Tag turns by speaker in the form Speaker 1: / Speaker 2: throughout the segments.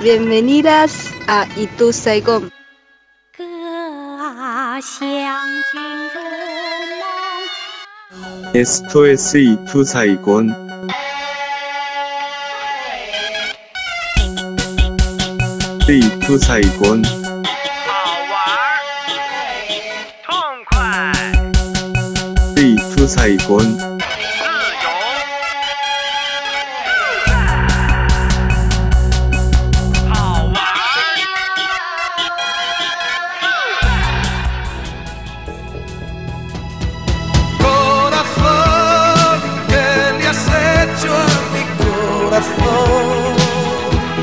Speaker 1: Bienvenidas a Itu Saigon.
Speaker 2: Esto es Itu Saigon. Itu Saigon. Itu Saigon.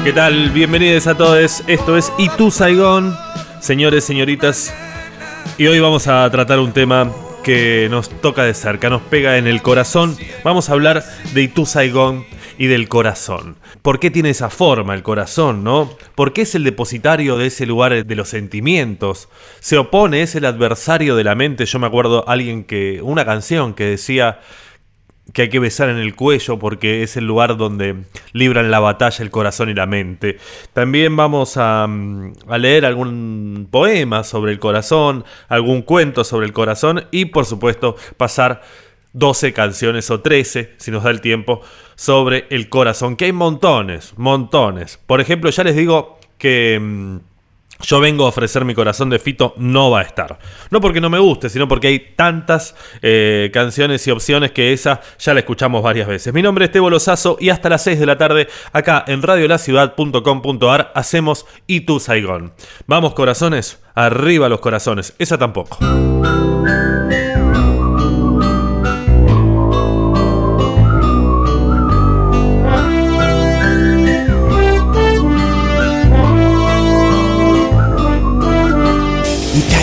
Speaker 3: ¿Qué tal? Bienvenidos a todos. Esto es Itu Saigon, señores, señoritas. Y hoy vamos a tratar un tema que nos toca de cerca, nos pega en el corazón. Vamos a hablar de Itu Saigon y del corazón. ¿Por qué tiene esa forma el corazón, no? ¿Por qué es el depositario de ese lugar de los sentimientos? Se opone, es el adversario de la mente. Yo me acuerdo alguien que una canción que decía que hay que besar en el cuello porque es el lugar donde libran la batalla el corazón y la mente. También vamos a, mm, a leer algún poema sobre el corazón, algún cuento sobre el corazón y por supuesto pasar 12 canciones o 13, si nos da el tiempo, sobre el corazón, que hay montones, montones. Por ejemplo, ya les digo que... yo vengo a ofrecer mi corazón de Fito, no va a estar. No porque no me guste, sino porque hay tantas eh, canciones y opciones que esa ya la escuchamos varias veces. Mi nombre es Tebo Lozazo y hasta las 6 de la tarde acá en radiolaciudad.com.ar hacemos Y tu Saigón. Vamos corazones, arriba los corazones. Esa tampoco.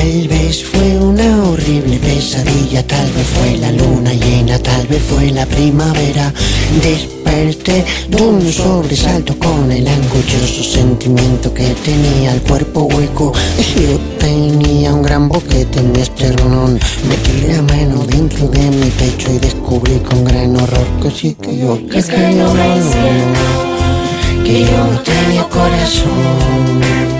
Speaker 4: Tal vez fue una horrible pesadilla, tal vez fue la luna llena, tal vez fue la primavera. Desperté de un sobresalto con el angustioso sentimiento que tenía el cuerpo hueco. Yo tenía un gran boquete en mi esternón. Metí la mano dentro de mi pecho y descubrí con gran horror que sí que yo, que, que no, no, no, que yo no tenía corazón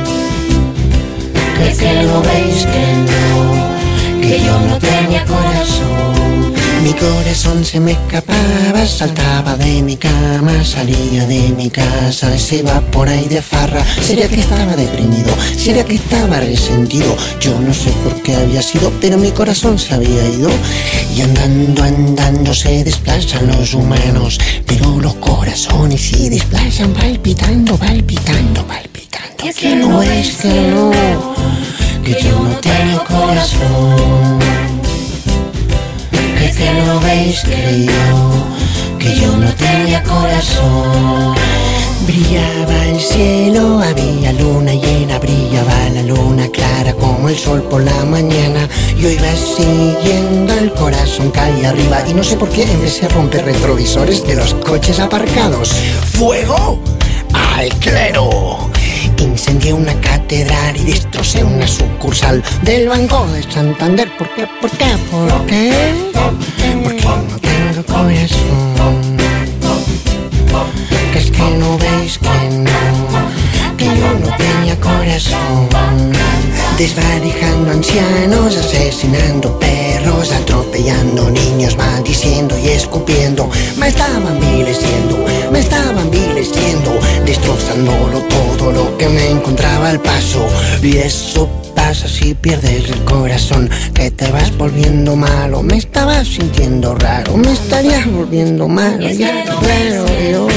Speaker 4: que, que lo veis que no, que yo no tenía corazón. Mi corazón se me escapaba, saltaba de mi cama, salía de mi casa, se iba por ahí de farra. Sería que estaba deprimido, sería que estaba resentido. Yo no sé por qué había sido, pero mi corazón se había ido. Y andando, andando se desplazan los humanos, pero los corazones se desplazan palpitando, palpitando, palpitando.
Speaker 5: Es
Speaker 4: que no es
Speaker 5: es
Speaker 4: que no, que yo no tengo corazón. Que, no veis que yo, que yo no tenía corazón. Brillaba el cielo, había luna llena, brillaba la luna clara como el sol por la mañana. Yo iba siguiendo el corazón calle arriba y no sé por qué empecé a romper retrovisores de los coches aparcados. ¡Fuego! ¡Al clero! Incendié una catedral y destrocé una sucursal del Banco de Santander. ¿Por qué? ¿Por qué? ¿Por qué? Porque no tengo corazón. Que es que no veis que no, que yo no tenía corazón. Desvalijando ancianos, asesinando perros, atropellando niños, maldiciendo y escupiendo. Me estaban vileciendo, me estaban vileciendo, destrozándolo todo lo que me encontraba al paso. Y eso pasa si pierdes el corazón, que te vas volviendo malo. Me estaba sintiendo raro, me estarías volviendo malo. Ya claro, yo,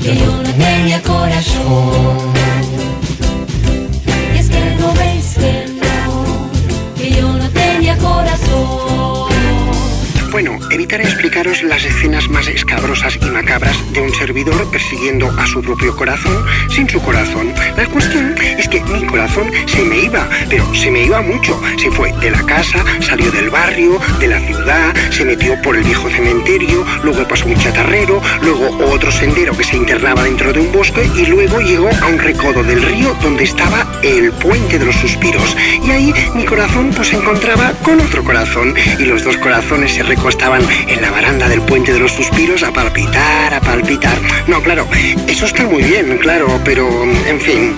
Speaker 4: yo no tenía corazón.
Speaker 5: Corazón.
Speaker 4: Evitaré explicaros las escenas más escabrosas y macabras de un servidor persiguiendo a su propio corazón sin su corazón. La cuestión es que mi corazón se me iba, pero se me iba mucho. Se fue de la casa, salió del barrio, de la ciudad, se metió por el viejo cementerio, luego pasó un chatarrero, luego otro sendero que se internaba dentro de un bosque y luego llegó a un recodo del río donde estaba el puente de los suspiros. Y ahí mi corazón pues se encontraba con otro corazón y los dos corazones se recostaban en la baranda
Speaker 5: baranda del puente de los suspiros a palpitar, a palpitar. No, claro, eso está muy bien, claro, pero, en fin,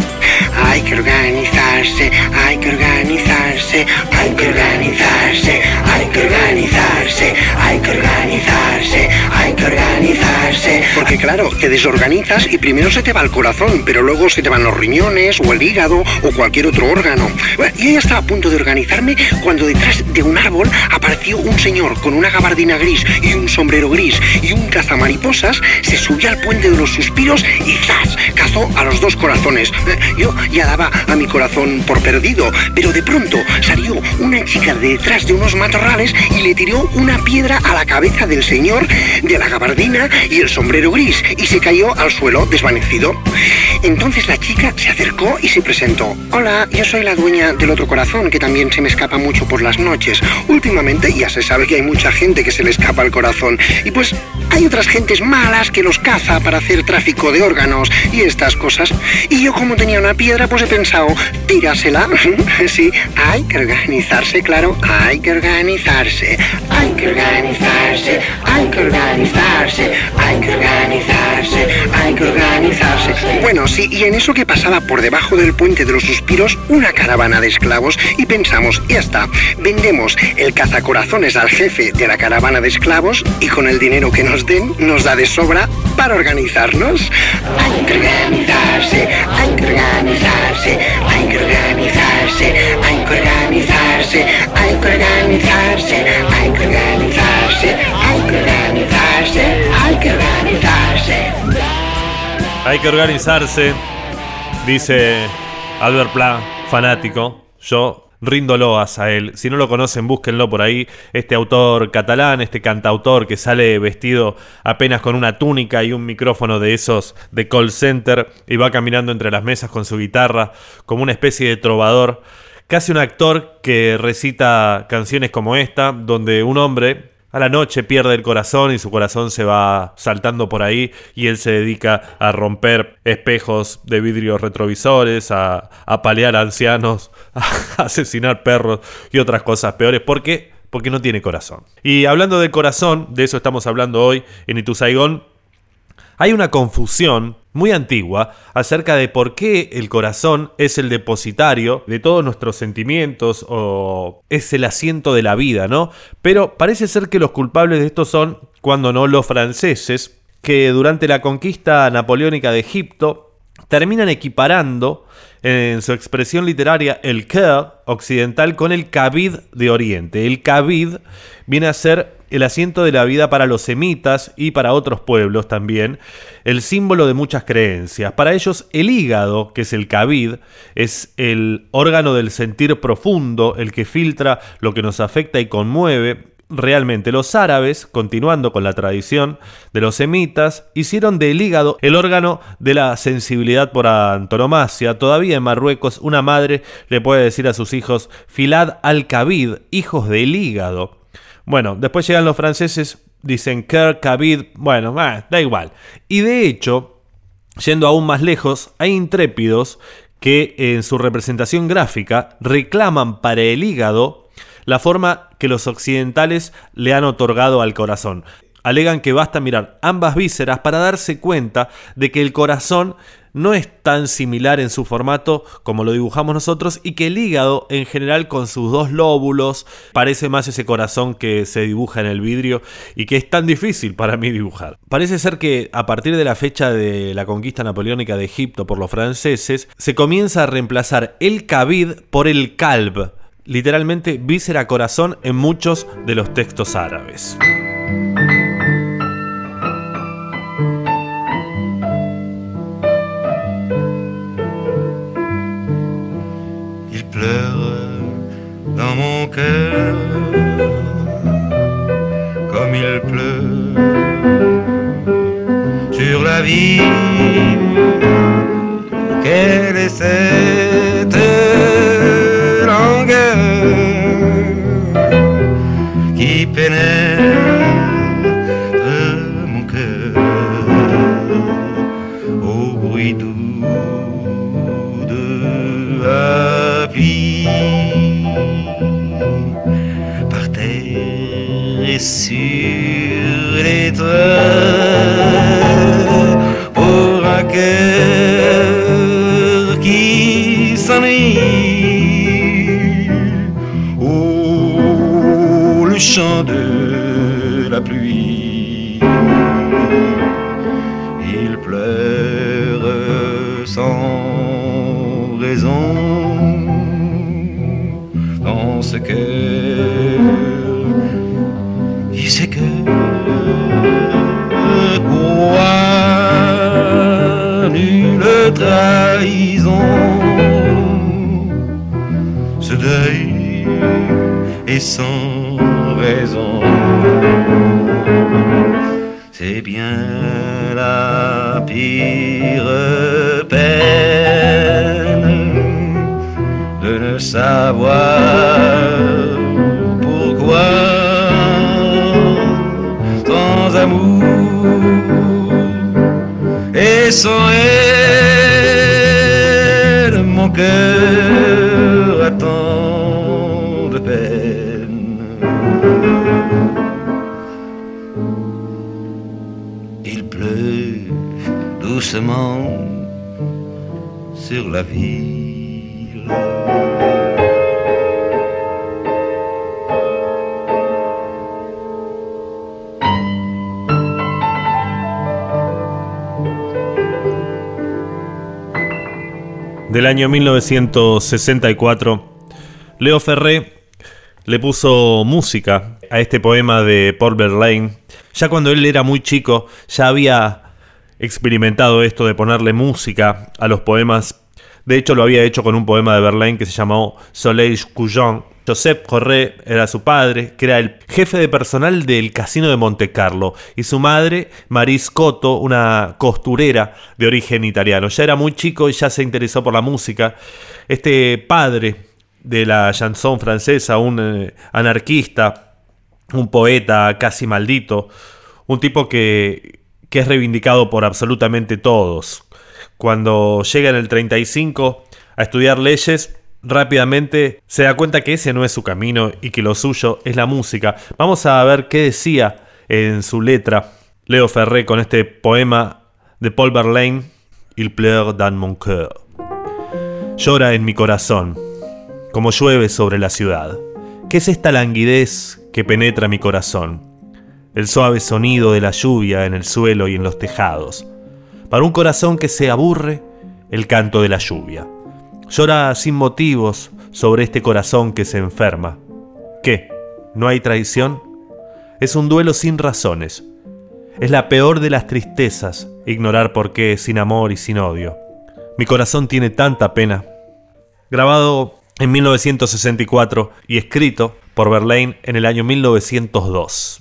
Speaker 5: hay que organizarse, hay que organizarse, hay que organizarse, hay que organizarse, hay que organizarse, hay que organizarse. Porque claro, te desorganizas y primero se te va el corazón, pero luego se te van los riñones o el hígado o cualquier otro órgano. Bueno, yo ya estaba a punto de organizarme cuando detrás de un árbol apareció un señor con una gabardina gris y un sombrero gris y un cazamariposas, se subió al puente de los suspiros y ¡zas! cazó a los dos corazones. Eh, Yo ya daba a mi corazón por perdido, pero de pronto salió una chica de detrás de unos matorrales y le tiró una piedra a la cabeza del señor de la gabardina y el sombrero gris y se cayó al suelo desvanecido. Entonces la chica se acercó y se presentó. Hola, yo soy la dueña del otro corazón que también se me escapa mucho por las noches. Últimamente ya se sabe que hay mucha gente que se le escapa el corazón y pues hay otras gentes malas que los caza para hacer tráfico de órganos y estas cosas. Y yo como tenía una piedra pues he pensado, tírasela. sí, hay que organizarse, claro, hay que organizarse, hay que organizarse, hay que organizarse, hay que organizarse, hay que organizarse. Bueno, sí, y en eso que pasaba por debajo del puente de los suspiros una caravana de esclavos y pensamos, ya está, vendemos el cazacorazones al jefe de la caravana de esclavos y con el dinero que nos den nos da de sobra para organizarnos. Hay que organizarse, hay que organizarse, hay que organizarse, hay que organizarse, hay que organizarse, hay que organizarse, hay que organizarse, hay que organizarse.
Speaker 3: Hay que organizarse, dice Albert Pla, fanático. Yo rindo a él. Si no lo conocen, búsquenlo por ahí. Este autor catalán, este cantautor que sale vestido apenas con una túnica y un micrófono de esos de call center y va caminando entre las mesas con su guitarra como una especie de trovador. Casi un actor que recita canciones como esta, donde un hombre a la noche pierde el corazón y su corazón se va saltando por ahí y él se dedica a romper espejos de vidrios retrovisores, a, a palear ancianos, a asesinar perros y otras cosas peores. ¿Por qué? Porque no tiene corazón. Y hablando de corazón, de eso estamos hablando hoy en Ituzaigón, hay una confusión muy antigua acerca de por qué el corazón es el depositario de todos nuestros sentimientos o es el asiento de la vida, ¿no? Pero parece ser que los culpables de esto son, cuando no los franceses, que durante la conquista napoleónica de Egipto terminan equiparando en su expresión literaria el Ker occidental con el Kabid de Oriente. El Kabid viene a ser el asiento de la vida para los semitas y para otros pueblos también, el símbolo de muchas creencias. Para ellos el hígado, que es el Kabid, es el órgano del sentir profundo, el que filtra lo que nos afecta y conmueve, realmente los árabes, continuando con la tradición de los semitas, hicieron del hígado el órgano de la sensibilidad por antonomasia. Todavía en Marruecos una madre le puede decir a sus hijos filad al-kabid, hijos del hígado. Bueno, después llegan los franceses, dicen Ker, kabid, bueno, ah, da igual. Y de hecho, yendo aún más lejos, hay intrépidos que en su representación gráfica reclaman para el hígado la forma que los occidentales le han otorgado al corazón. Alegan que basta mirar ambas vísceras para darse cuenta de que el corazón no es tan similar en su formato como lo dibujamos nosotros y que el hígado en general con sus dos lóbulos parece más ese corazón que se dibuja en el vidrio y que es tan difícil para mí dibujar. Parece ser que a partir de la fecha de la conquista napoleónica de Egipto por los franceses se comienza a reemplazar el kabid por el kalb, literalmente víscera corazón en muchos de los textos árabes.
Speaker 6: Pleure dans mon cœur comme il pleut sur la vie. Quelle est cette langueur qui pénètre sur les toits. Sans raison. C'est bien la pire peine de ne savoir pourquoi sans amour et sans elle mon cœur a doucement sur la ville.
Speaker 3: del año 1964, Leo Ferré le puso música a este poema de Paul Verlaine. Ya cuando él era muy chico, ya había experimentado esto de ponerle música a los poemas. De hecho, lo había hecho con un poema de Verlaine que se llamó Soleil Couillon. Joseph Corré era su padre, que era el jefe de personal del casino de Monte Carlo, y su madre, Maris Cotto, una costurera de origen italiano. Ya era muy chico y ya se interesó por la música. Este padre de la chanson francesa, un eh, anarquista, un poeta casi maldito, un tipo que, que es reivindicado por absolutamente todos. Cuando llega en el 35 a estudiar leyes, rápidamente se da cuenta que ese no es su camino y que lo suyo es la música. Vamos a ver qué decía en su letra Leo Ferré con este poema de Paul Verlaine, Il pleure dans mon. Llora en mi corazón, como llueve sobre la ciudad. ¿Qué es esta languidez que penetra mi corazón? El suave sonido de la lluvia en el suelo y en los tejados. Para un corazón que se aburre, el canto de la lluvia. Llora sin motivos sobre este corazón que se enferma. ¿Qué? ¿No hay traición? Es un duelo sin razones. Es la peor de las tristezas ignorar por qué sin amor y sin odio. Mi corazón tiene tanta pena. Grabado en 1964 y escrito por Verlaine en el año 1902.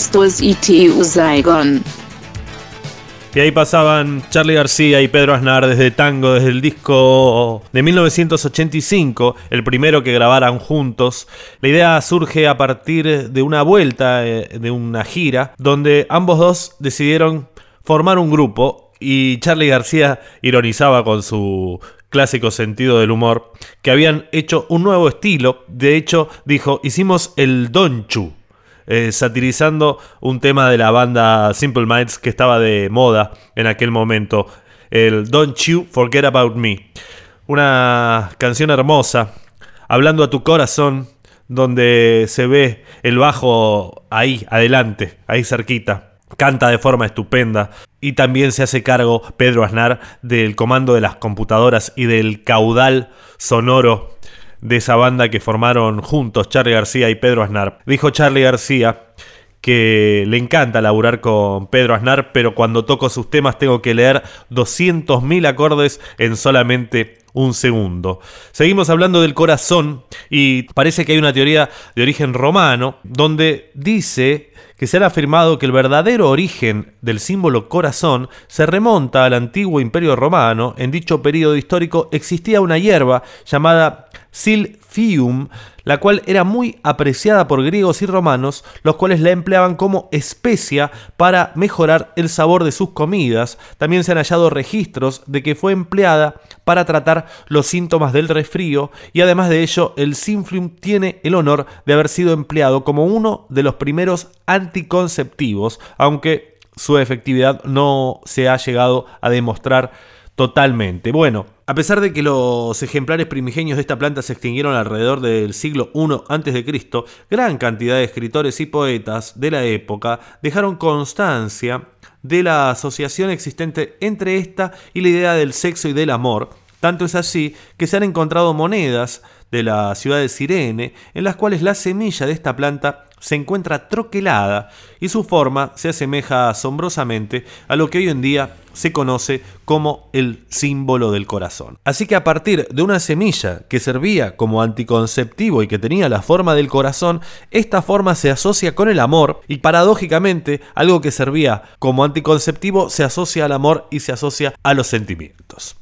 Speaker 7: Esto es ITU Saigon.
Speaker 3: Y ahí pasaban Charlie García y Pedro Aznar desde Tango, desde el disco de 1985, el primero que grabaran juntos. La idea surge a partir de una vuelta, eh, de una gira, donde ambos dos decidieron formar un grupo y Charlie García ironizaba con su clásico sentido del humor que habían hecho un nuevo estilo. De hecho, dijo, hicimos el Donchu eh, satirizando un tema de la banda Simple Minds que estaba de moda en aquel momento, el Don't You Forget About Me. Una canción hermosa, hablando a tu corazón, donde se ve el bajo ahí, adelante, ahí cerquita. Canta de forma estupenda y también se hace cargo Pedro Aznar del comando de las computadoras y del caudal sonoro de esa banda que formaron juntos Charlie García y Pedro Aznar. Dijo Charlie García que le encanta laburar con Pedro Aznar, pero cuando toco sus temas tengo que leer 200.000 acordes en solamente un segundo. Seguimos hablando del corazón y parece que hay una teoría de origen romano donde dice que se ha afirmado que el verdadero origen del símbolo corazón se remonta al antiguo imperio romano. En dicho periodo histórico existía una hierba llamada silphium, la cual era muy apreciada por griegos y romanos, los cuales la empleaban como especia para mejorar el sabor de sus comidas. También se han hallado registros de que fue empleada para tratar los síntomas del resfrío y además de ello el silphium tiene el honor de haber sido empleado como uno de los primeros anticonceptivos, aunque su efectividad no se ha llegado a demostrar totalmente. Bueno, a pesar de que los ejemplares primigenios de esta planta se extinguieron alrededor del siglo I a.C., gran cantidad de escritores y poetas de la época dejaron constancia de la asociación existente entre esta y la idea del sexo y del amor. Tanto es así que se han encontrado monedas de la ciudad de Cirene en las cuales la semilla de esta planta se encuentra troquelada y su forma se asemeja asombrosamente a lo que hoy en día se conoce como el símbolo del corazón. Así que a partir de una semilla que servía como anticonceptivo y que tenía la forma del corazón, esta forma se asocia con el amor y paradójicamente algo que servía como anticonceptivo se asocia al amor y se asocia a los sentimientos.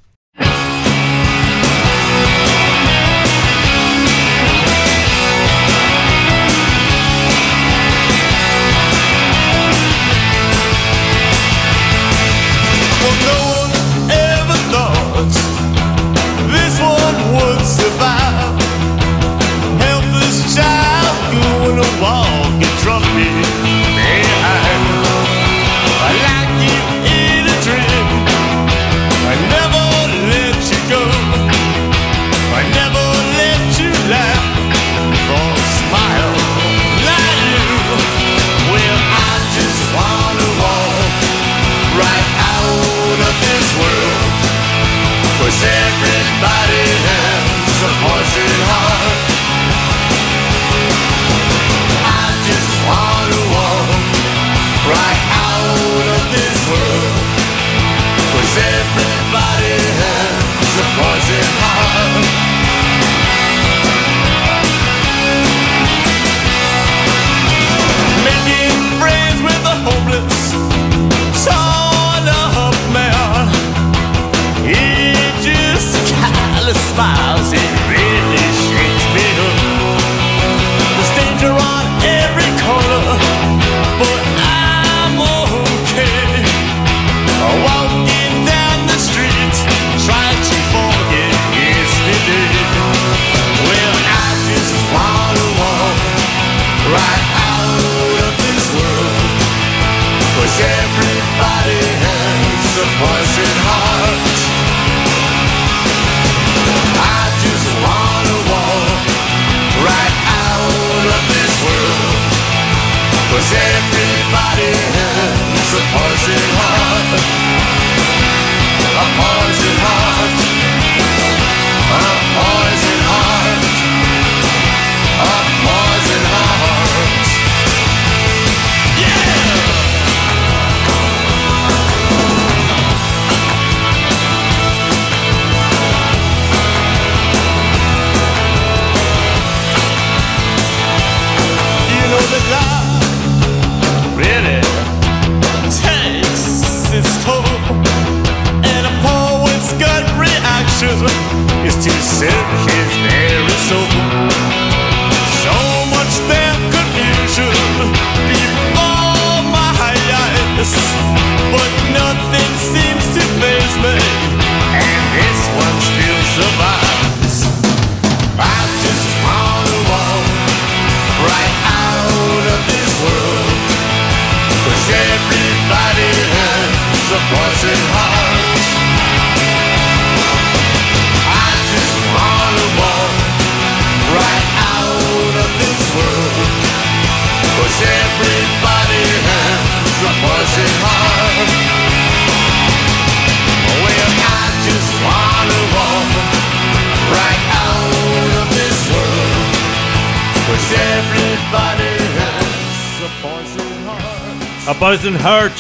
Speaker 6: Poison Heart,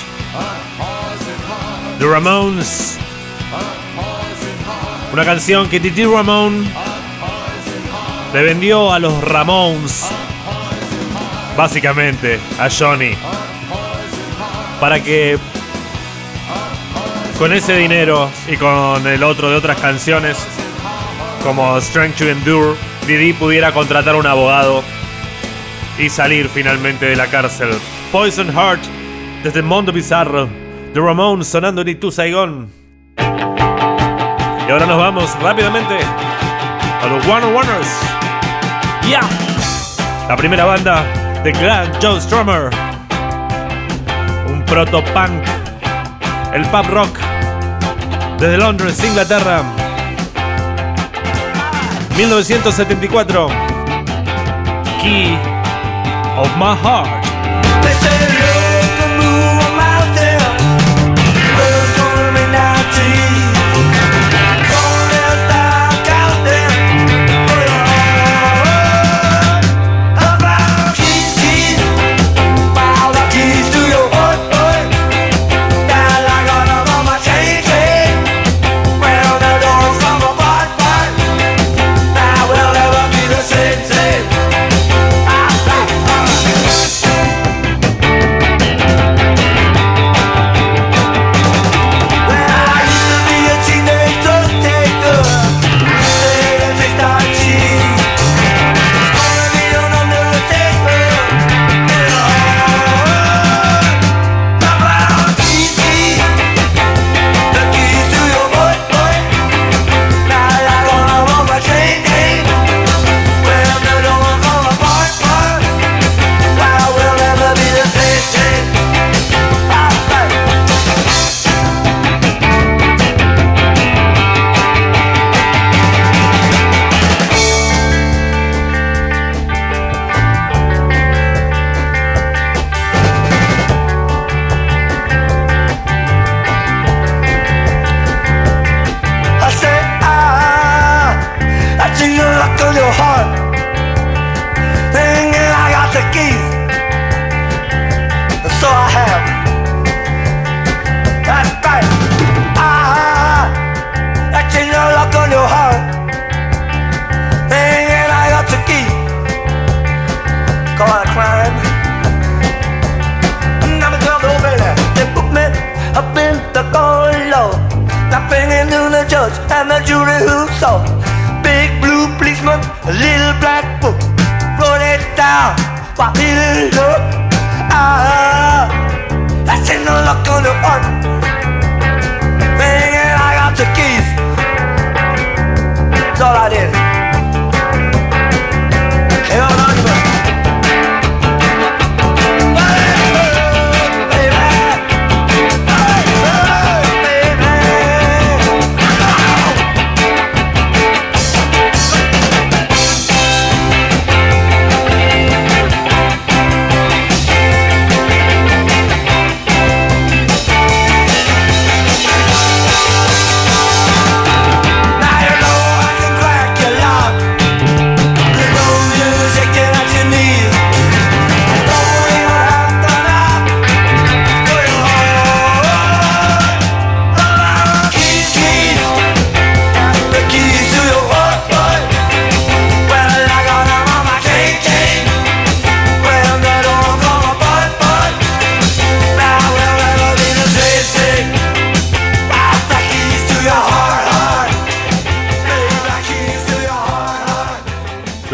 Speaker 8: The Ramones. Una canción que Titi Ramón le vendió a los Ramones, básicamente a Johnny, para que con ese dinero y con el otro de otras canciones, como Strength to Endure, Didi pudiera contratar un abogado y salir finalmente de la cárcel. Poison Heart desde el mundo bizarro. The Ramones sonando en Itu Saigón. Y ahora nos vamos rápidamente a los Warner Warners. Yeah. La primera banda de Grand Joe Strummer. Un proto-punk. El pop rock. Desde Londres, Inglaterra. 1974. Key of my heart.
Speaker 6: Julie who saw big blue policeman, a little black book, wrote it down. Why little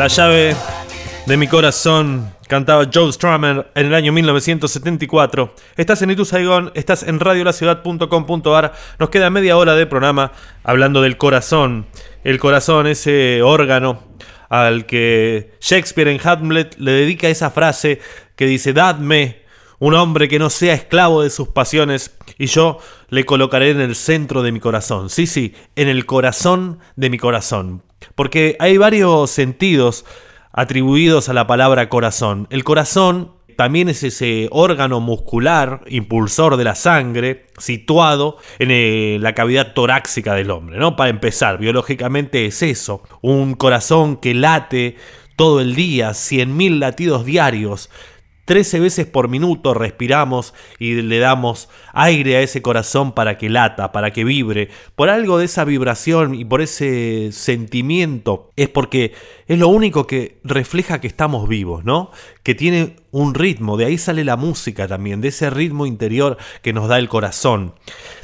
Speaker 3: La llave de mi corazón cantaba Joe Strummer en el año 1974. Estás en Itu Saigon, estás en radiolaciudad.com.ar. Nos queda media hora de programa hablando del corazón. El corazón, ese órgano al que Shakespeare en Hamlet le dedica esa frase que dice, dadme un hombre que no sea esclavo de sus pasiones y yo le colocaré en el centro de mi corazón. Sí, sí, en el corazón de mi corazón. Porque hay varios sentidos atribuidos a la palabra corazón. El corazón también es ese órgano muscular, impulsor de la sangre, situado en eh, la cavidad torácica del hombre, ¿no? Para empezar, biológicamente es eso, un corazón que late todo el día, 100.000 latidos diarios, 13 veces por minuto respiramos y le damos aire a ese corazón para que lata, para que vibre. Por algo de esa vibración y por ese sentimiento es porque es lo único que refleja que estamos vivos, ¿no? Que tiene un ritmo, de ahí sale la música también, de ese ritmo interior que nos da el corazón.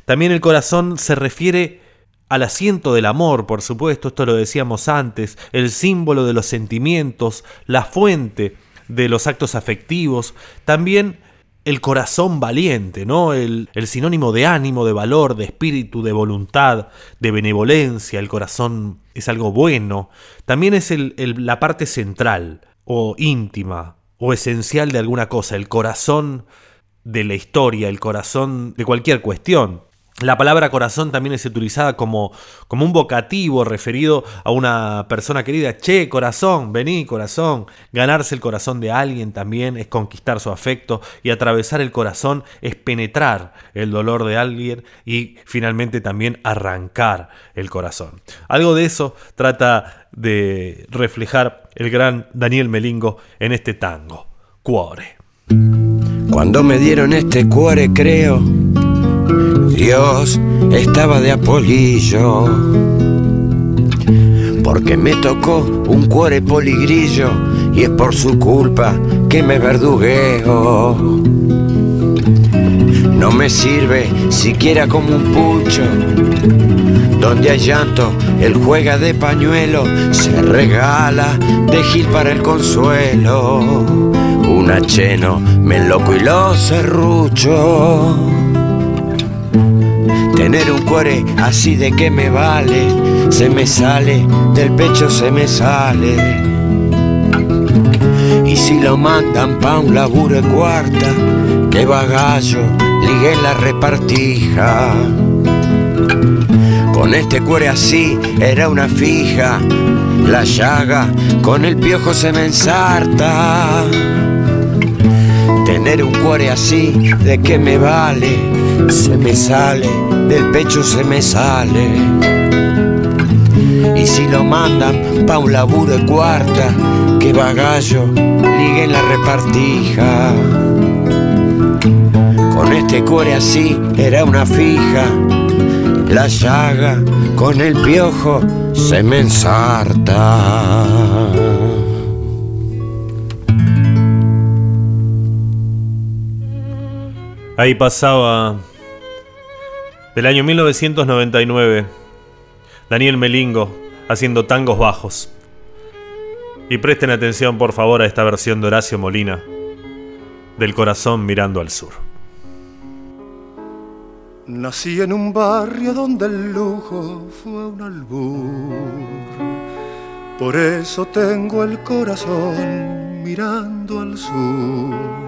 Speaker 3: También el corazón se refiere al asiento del amor, por supuesto, esto lo decíamos antes, el símbolo de los sentimientos, la fuente de los actos afectivos, también el corazón valiente, ¿no? El, el, sinónimo de ánimo, de valor, de espíritu, de voluntad, de benevolencia. El corazón es algo bueno. También es el, el, la parte central o íntima o esencial de alguna cosa, el corazón de la historia, el corazón de cualquier cuestión. La palabra corazón también es utilizada como, como, un vocativo referido a una persona querida. Che, corazón, vení, corazón. Ganarse el corazón de alguien también es conquistar su afecto y atravesar el corazón es penetrar el dolor de alguien y finalmente también arrancar el corazón. Algo de eso trata de reflejar el gran Daniel Melingo en este tango, Cuore.
Speaker 9: Cuando me dieron este cuore creo Dios estaba de apolillo, porque me tocó un cuore poligrillo y es por su culpa que me verdugueo. No me sirve siquiera como un pucho, donde hay llanto, él juega de pañuelo, se regala de gil para el consuelo. Un acheno, me loco y lo serrucho. Tener un cuore así de que me vale, se me sale, del pecho se me sale. Y si lo mandan pa' un laburo de cuarta, que bagallo, ligue la repartija. Con este cuore así era una fija, la llaga con el piojo se me ensarta. Tener un cuore así, ¿de qué me vale? Se me sale, del pecho se me sale. Y si lo mandan pa' un laburo de cuarta, que bagallo, ligue en la repartija. Con este cuore así era una fija, la llaga con el piojo se me ensarta.
Speaker 3: Ahí pasaba del año 1999 Daniel Melingo haciendo tangos bajos. Y presten atención por favor a esta versión de Horacio Molina del corazón mirando al sur.
Speaker 10: Nací en un barrio donde el lujo fue un albur. Por eso tengo el corazón mirando al sur.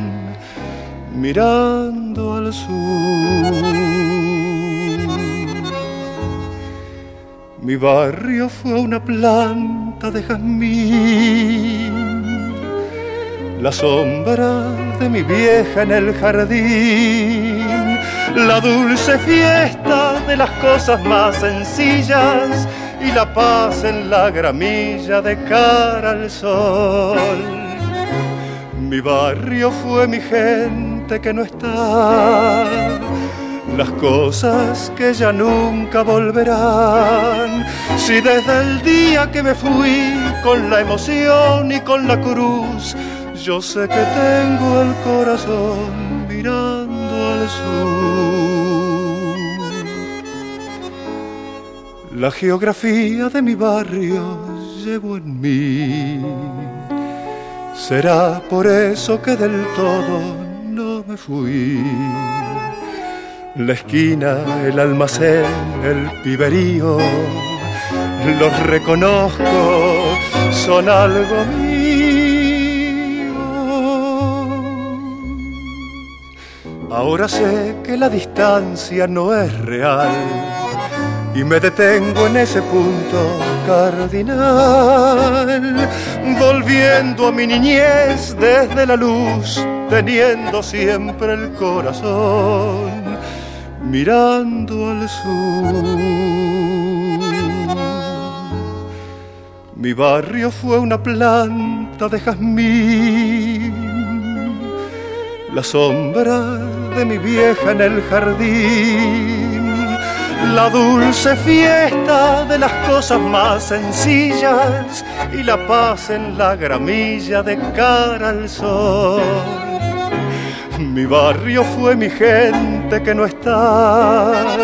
Speaker 10: mirando al sur. Mi barrio fue una planta de jazmín, la sombra de mi vieja en el jardín, la dulce fiesta de las cosas más sencillas y la paz en la gramilla de cara al sol. Mi barrio fue mi gente que no está, las cosas que ya nunca volverán. Si desde el día que me fui con la emoción y con la cruz, yo sé que tengo el corazón mirando al sur. La geografía de mi barrio llevo en mí. Será por eso que del todo fui. La esquina, el almacén, el piberío, los reconozco, son algo mío. Ahora sé que la distancia no es real y me detengo en ese punto cardinal, volviendo a mi niñez desde la luz, teniendo siempre el corazón mirando al sur. Mi barrio fue una planta de jazmín, la sombra de mi vieja en el jardín, la dulce fiesta de las cosas más sencillas y la paz en la gramilla de cara al sol. Mi barrio fue mi gente que no está,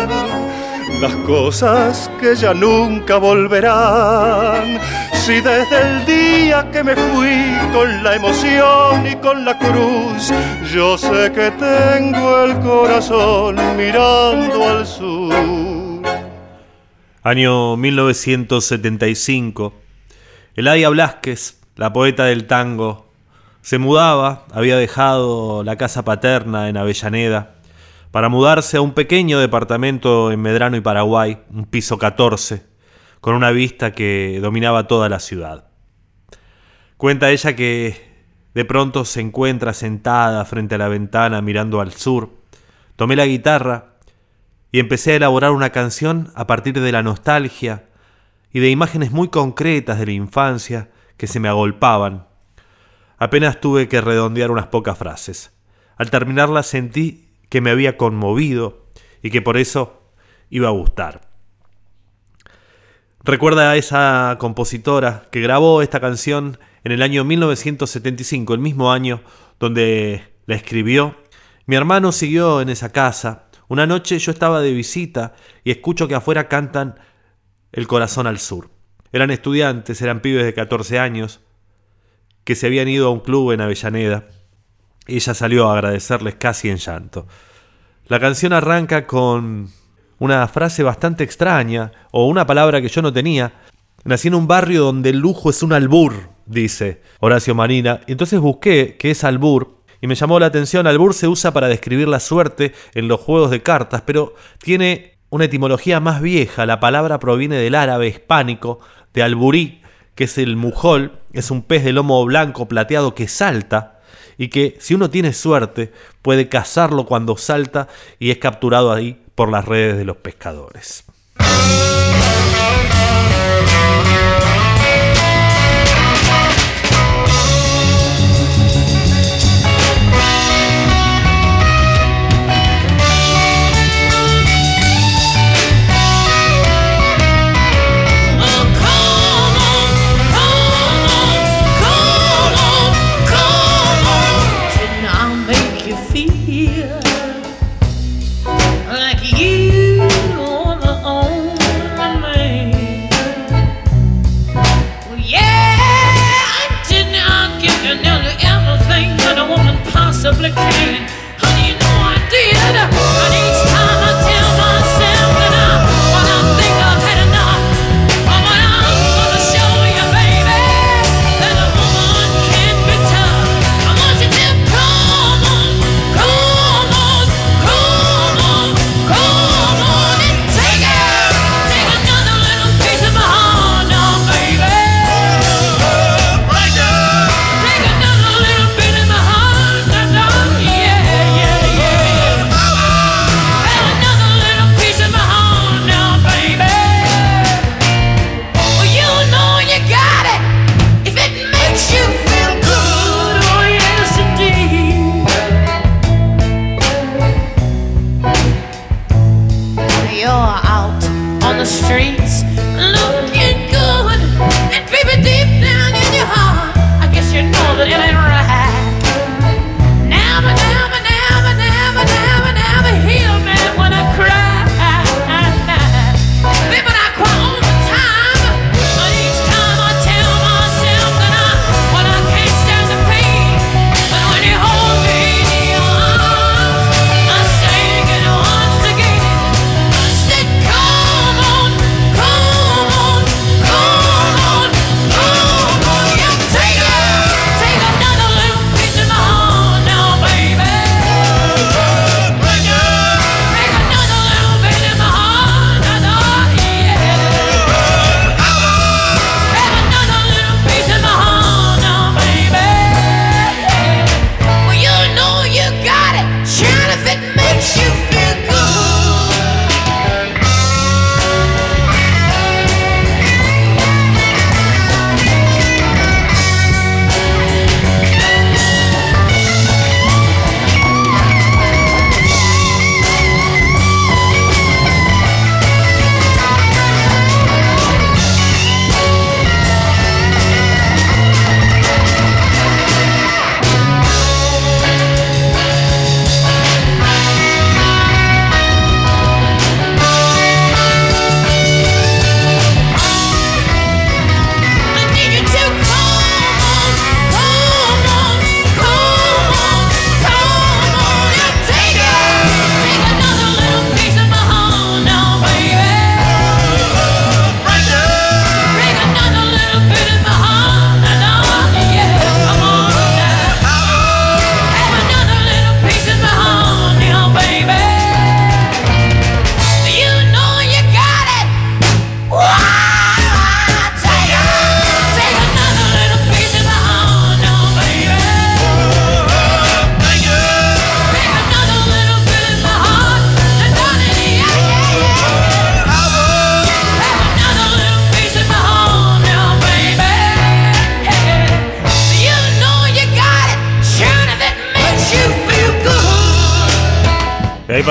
Speaker 10: las cosas que ya nunca volverán. Si desde el día que me fui con la emoción y con la cruz, yo sé que tengo el corazón mirando al sur.
Speaker 3: Año 1975. Eladia Blasquez, la poeta del tango, se mudaba, había dejado la casa paterna en Avellaneda para mudarse a un pequeño departamento en Medrano y Paraguay, un piso 14, con una vista que dominaba toda la ciudad. Cuenta ella que de pronto se encuentra sentada frente a la ventana mirando al sur. Tomé la guitarra y empecé a elaborar una canción a partir de la nostalgia y de imágenes muy concretas de la infancia que se me agolpaban. Apenas tuve que redondear unas pocas frases. Al terminarla sentí que me había conmovido y que por eso iba a gustar. Recuerda a esa compositora que grabó esta canción en el año 1975, el mismo año donde la escribió. Mi hermano siguió en esa casa. Una noche yo estaba de visita y escucho que afuera cantan El corazón al sur. Eran estudiantes, eran pibes de 14 años que se habían ido a un club en Avellaneda. Ella salió a agradecerles casi en llanto. La canción arranca con una frase bastante extraña o una palabra que yo no tenía. Nací en un barrio donde el lujo es un albur, dice Horacio Marina. Entonces busqué qué es albur y me llamó la atención. Albur se usa para describir la suerte en los juegos de cartas, pero tiene una etimología más vieja. La palabra proviene del árabe hispánico de alburí, que es el mujol, es un pez de lomo blanco plateado que salta y que si uno tiene suerte puede cazarlo cuando salta y es capturado ahí por las redes de los pescadores.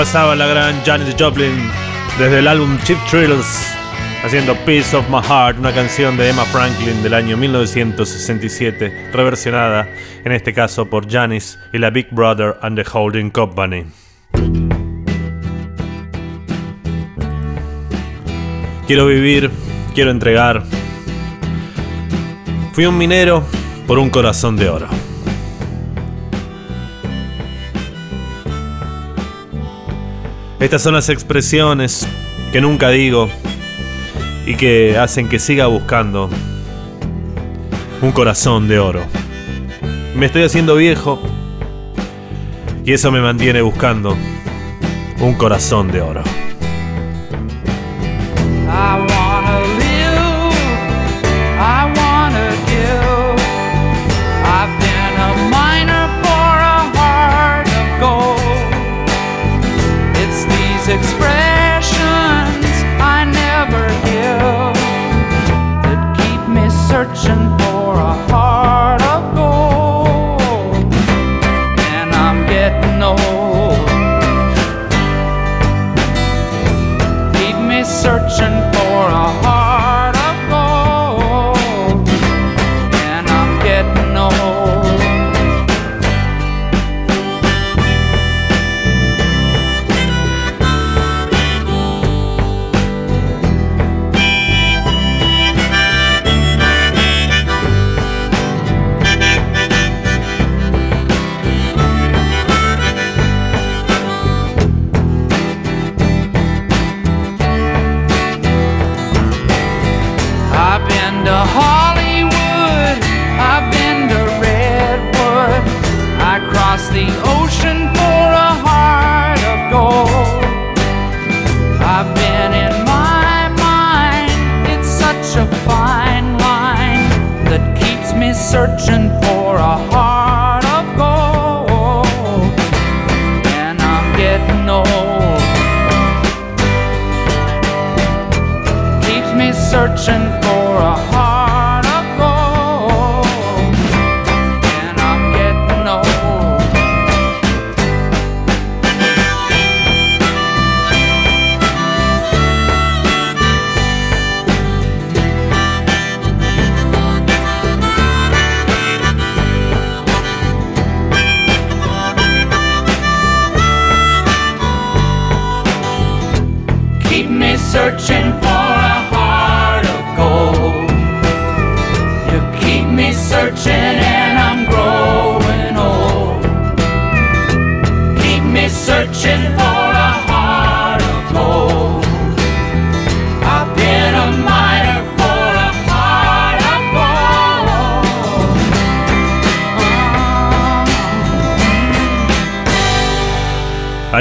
Speaker 3: Pasaba la gran Janis Joplin desde el álbum Cheap Thrills, haciendo Piece of My Heart, una canción de Emma Franklin del año 1967, reversionada en este caso por Janis y la Big Brother and the Holding Company. Quiero vivir, quiero entregar. Fui un minero por un corazón de oro. Estas son las expresiones que nunca digo y que hacen que siga buscando un corazón de oro. Me estoy haciendo viejo y eso me mantiene buscando un corazón de oro.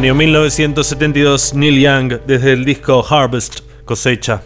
Speaker 3: Año 1972, Neil Young, desde el disco Harvest, cosecha.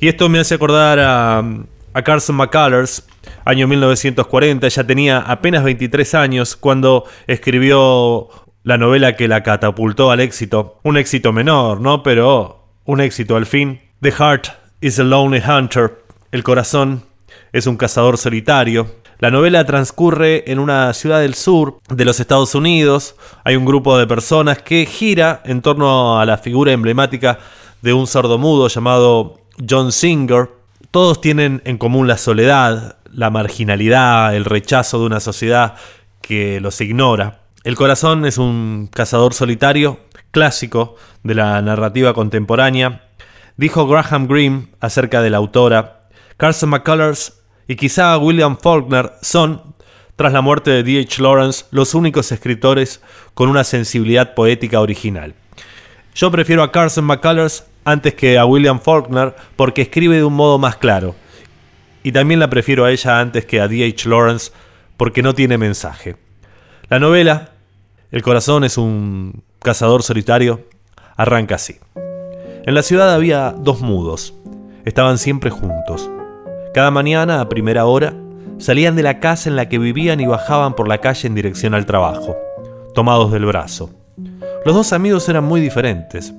Speaker 3: Y esto me hace acordar a, a Carson McCullers, año 1940, ya tenía apenas 23 años cuando escribió la novela que la catapultó al éxito. Un éxito menor, ¿no? Pero un éxito al fin. The Heart is a Lonely Hunter. El corazón es un cazador solitario. La novela transcurre en una ciudad del sur de los Estados Unidos. Hay un grupo de personas que gira en torno a la figura emblemática de un sordomudo llamado John Singer. Todos tienen en común la soledad, la marginalidad, el rechazo de una sociedad que los ignora. El corazón es un cazador solitario clásico de la narrativa contemporánea. Dijo Graham Greene acerca de la autora. Carson McCullers y quizá William Faulkner son, tras la muerte de D.H. Lawrence, los únicos escritores con una sensibilidad poética original. Yo prefiero a Carson McCullers antes que a William Faulkner porque escribe de un modo más claro. Y también la prefiero a ella antes que a D.H. Lawrence porque no tiene mensaje. La novela, El corazón es un cazador solitario, arranca así. En la ciudad había dos mudos. Estaban siempre juntos. Cada mañana, a primera hora, salían de la casa en la que vivían y bajaban por la calle en dirección al trabajo, tomados del brazo. Los dos amigos eran muy diferentes.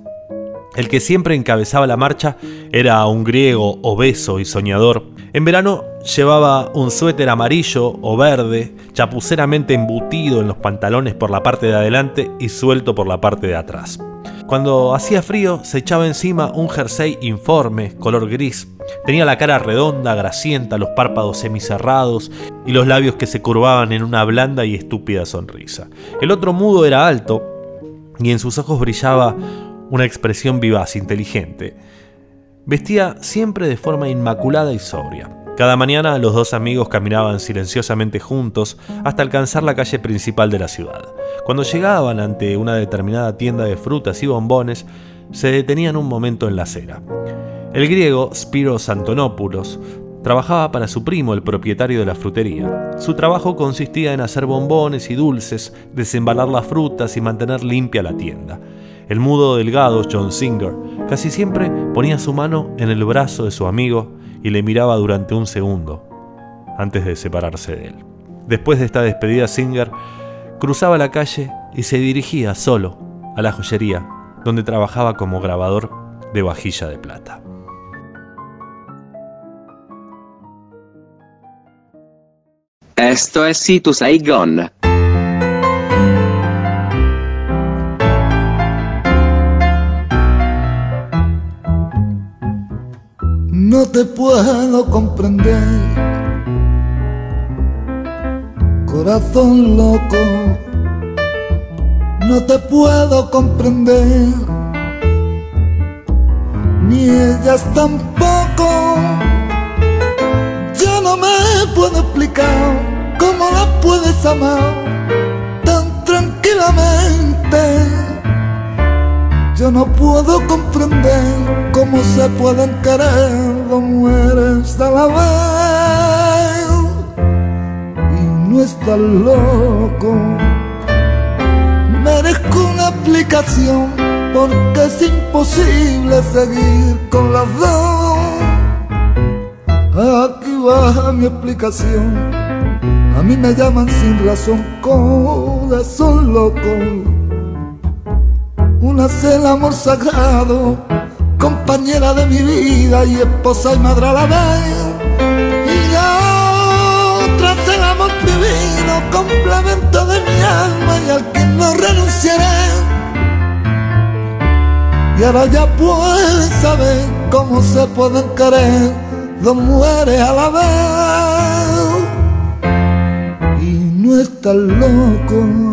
Speaker 3: El que siempre encabezaba la marcha era un griego obeso y soñador. En verano llevaba un suéter amarillo o verde, chapuceramente embutido en los pantalones por la parte de adelante y suelto por la parte de atrás. Cuando hacía frío se echaba encima un jersey informe, color gris. Tenía la cara redonda, grasienta, los párpados semicerrados y los labios que se curvaban en una blanda y estúpida sonrisa. El otro mudo era alto y en sus ojos brillaba una expresión vivaz, inteligente. Vestía siempre de forma inmaculada y sobria. Cada mañana los dos amigos caminaban silenciosamente juntos hasta alcanzar la calle principal de la ciudad. Cuando llegaban ante una determinada tienda de frutas y bombones, se detenían un momento en la acera. El griego Spiros Antonopoulos trabajaba para su primo, el propietario de la frutería. Su trabajo consistía en hacer bombones y dulces, desembalar las frutas y mantener limpia la tienda. El mudo delgado John Singer casi siempre ponía su mano en el brazo de su amigo y le miraba durante un segundo antes de separarse de él. Después de esta despedida, Singer cruzaba la calle y se dirigía solo a la joyería, donde trabajaba como grabador de vajilla de plata.
Speaker 7: Esto es Situ Saigon.
Speaker 11: No te puedo comprender, corazón loco. No te puedo comprender, ni ellas tampoco. Yo no me puedo explicar cómo la puedes amar tan tranquilamente. Yo no puedo comprender cómo se pueden querer a la vez y no estás loco. Merezco una explicación porque es imposible seguir con las dos. Aquí va mi explicación. A mí me llaman sin razón corazón loco una es el amor sagrado, compañera de mi vida y esposa y madre a la vez. Y la otra es el amor divino, complemento de mi alma y al que no renunciaré. Y ahora ya puedes saber cómo se pueden querer dos mujeres a la vez. Y no estás loco.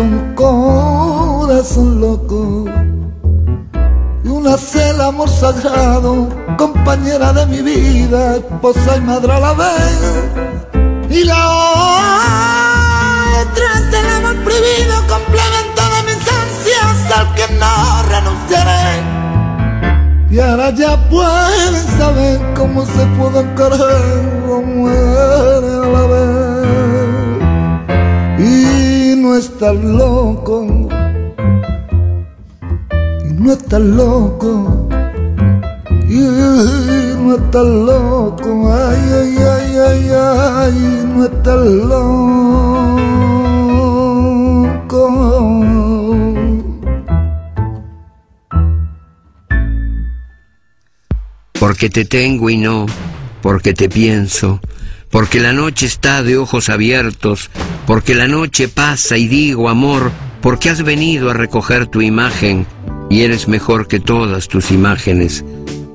Speaker 11: Razón, corazón loco. Y una el amor sagrado, compañera de mi vida, esposa y madre a la vez. Y la otra es el amor prohibido, complemento de mis ansias al que no renunciaré. Y ahora ya pueden saber cómo se pueden querer dos mujeres a la vez. Estás loco, no estás loco, no estás loco, ay, ay, ay, ay, ay, no estás loco.
Speaker 9: porque te tengo y no, porque te pienso, porque la noche está de ojos abiertos, porque la noche pasa y digo amor, porque has venido a recoger tu imagen y eres mejor que todas tus imágenes,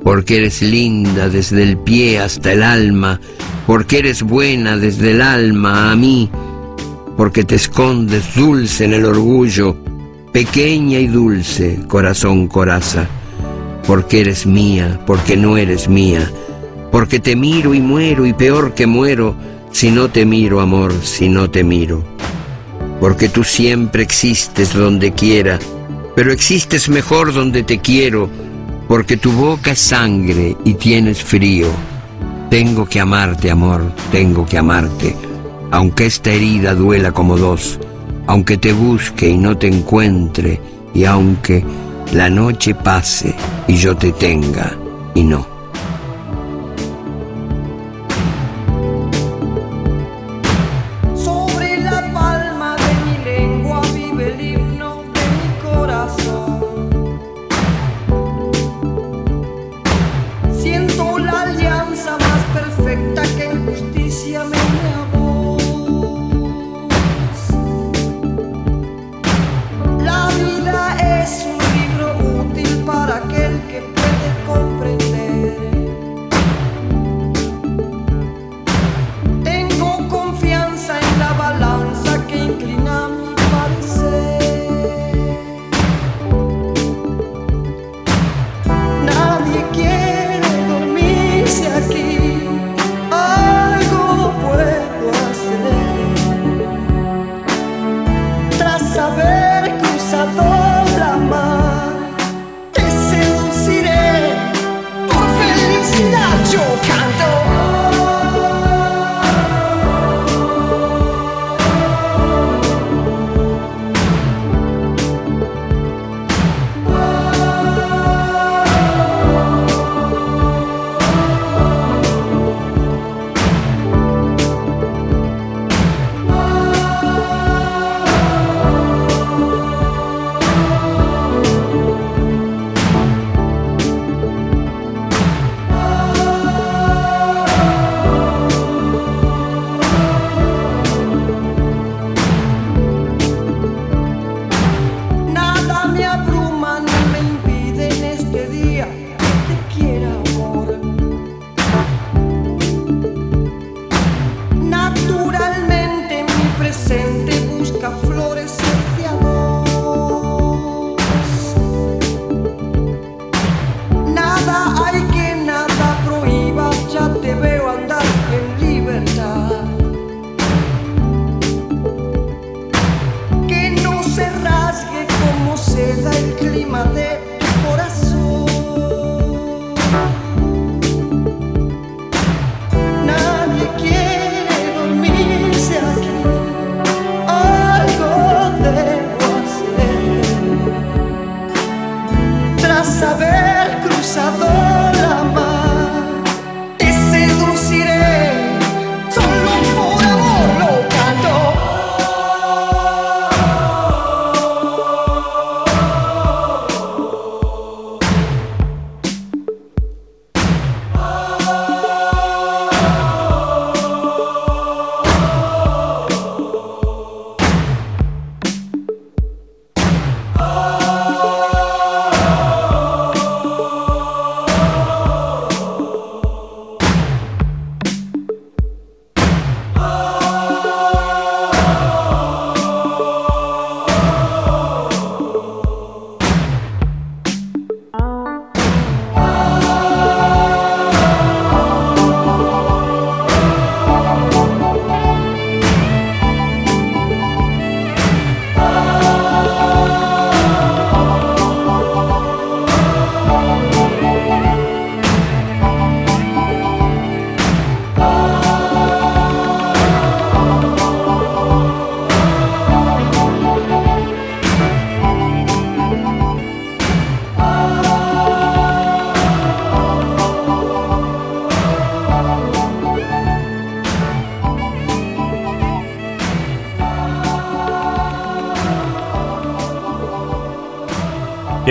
Speaker 9: porque eres linda desde el pie hasta el alma, porque eres buena desde el alma a mí, porque te escondes dulce en el orgullo, pequeña y dulce, corazón coraza porque eres mía, porque no eres mía, porque te miro y muero y peor que muero, si no te miro, amor, si no te miro.
Speaker 12: porque tú siempre existes donde quiera, pero existes mejor donde te quiero, porque tu boca es sangre y tienes frío. Tengo que amarte, amor, tengo que amarte, aunque esta herida duela como dos, aunque te busque y no te encuentre, y aunque la noche pase y yo te tenga y no.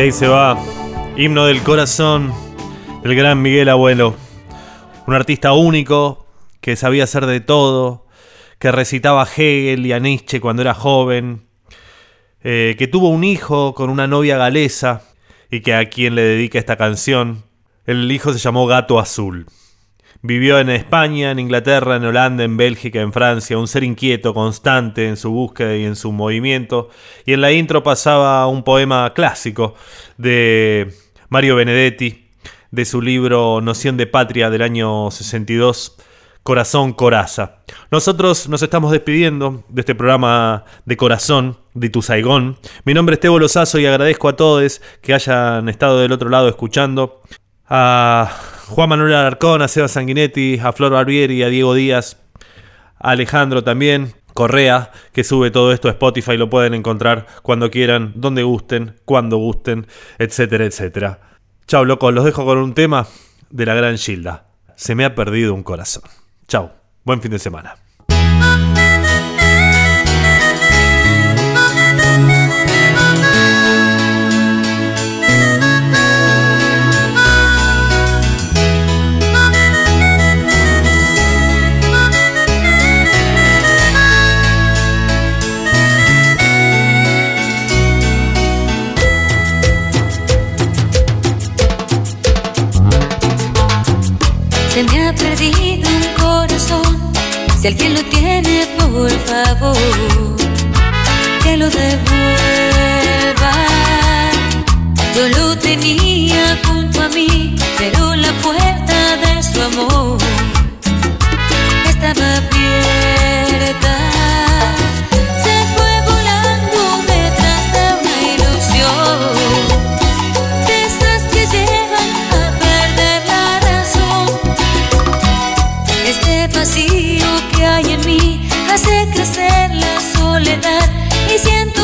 Speaker 3: Ahí se va. Himno del corazón del gran Miguel Abuelo. Un artista único que sabía hacer de todo, que recitaba Hegel y a Nietzsche cuando era joven, eh, que tuvo un hijo con una novia galesa y que a quien le dedica esta canción. El hijo se llamó Gato Azul. Vivió en España, en Inglaterra, en Holanda, en Bélgica, en Francia, un ser inquieto, constante en su búsqueda y en su movimiento. Y en la intro pasaba un poema clásico de Mario Benedetti, de su libro Noción de Patria del año 62, Corazón Coraza. Nosotros nos estamos despidiendo de este programa de corazón de Tu Saigón. Mi nombre es Tebo Lozazo y agradezco a todos que hayan estado del otro lado escuchando. A Juan Manuel Alarcón, a Seba Sanguinetti, a Flor Barbieri, a Diego Díaz, a Alejandro también, Correa, que sube todo esto a Spotify, lo pueden encontrar cuando quieran, donde gusten, cuando gusten, etcétera, etcétera. Chao, locos, los dejo con un tema de la gran Gilda. Se me ha perdido un corazón. Chao, buen fin de semana.
Speaker 1: Si alguien lo tiene, por favor, que lo devuelva. Yo lo tenía junto a mí, pero la puerta de su amor estaba abierta. Se fue volando detrás de una ilusión. De que llevan a perder la razón. Este vacío hace crecer la soledad y siento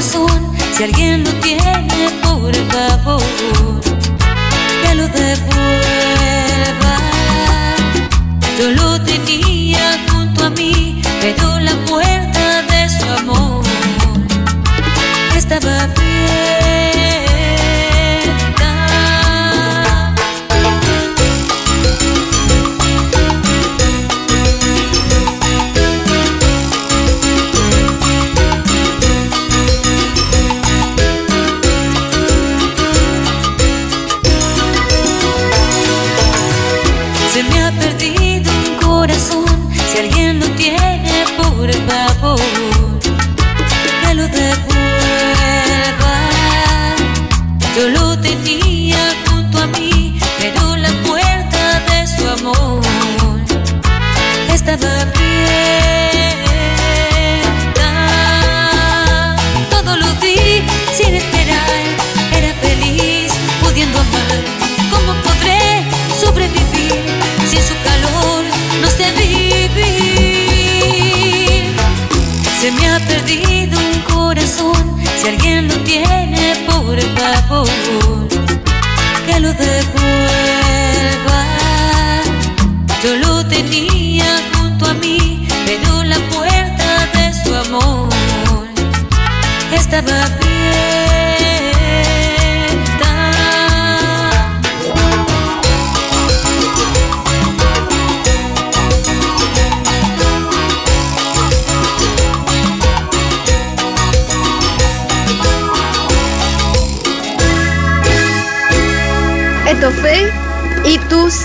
Speaker 1: Si alguien lo tiene, por favor, que lo devuelva. Yo lo tenía junto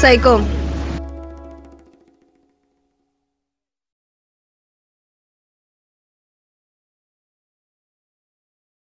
Speaker 13: Esto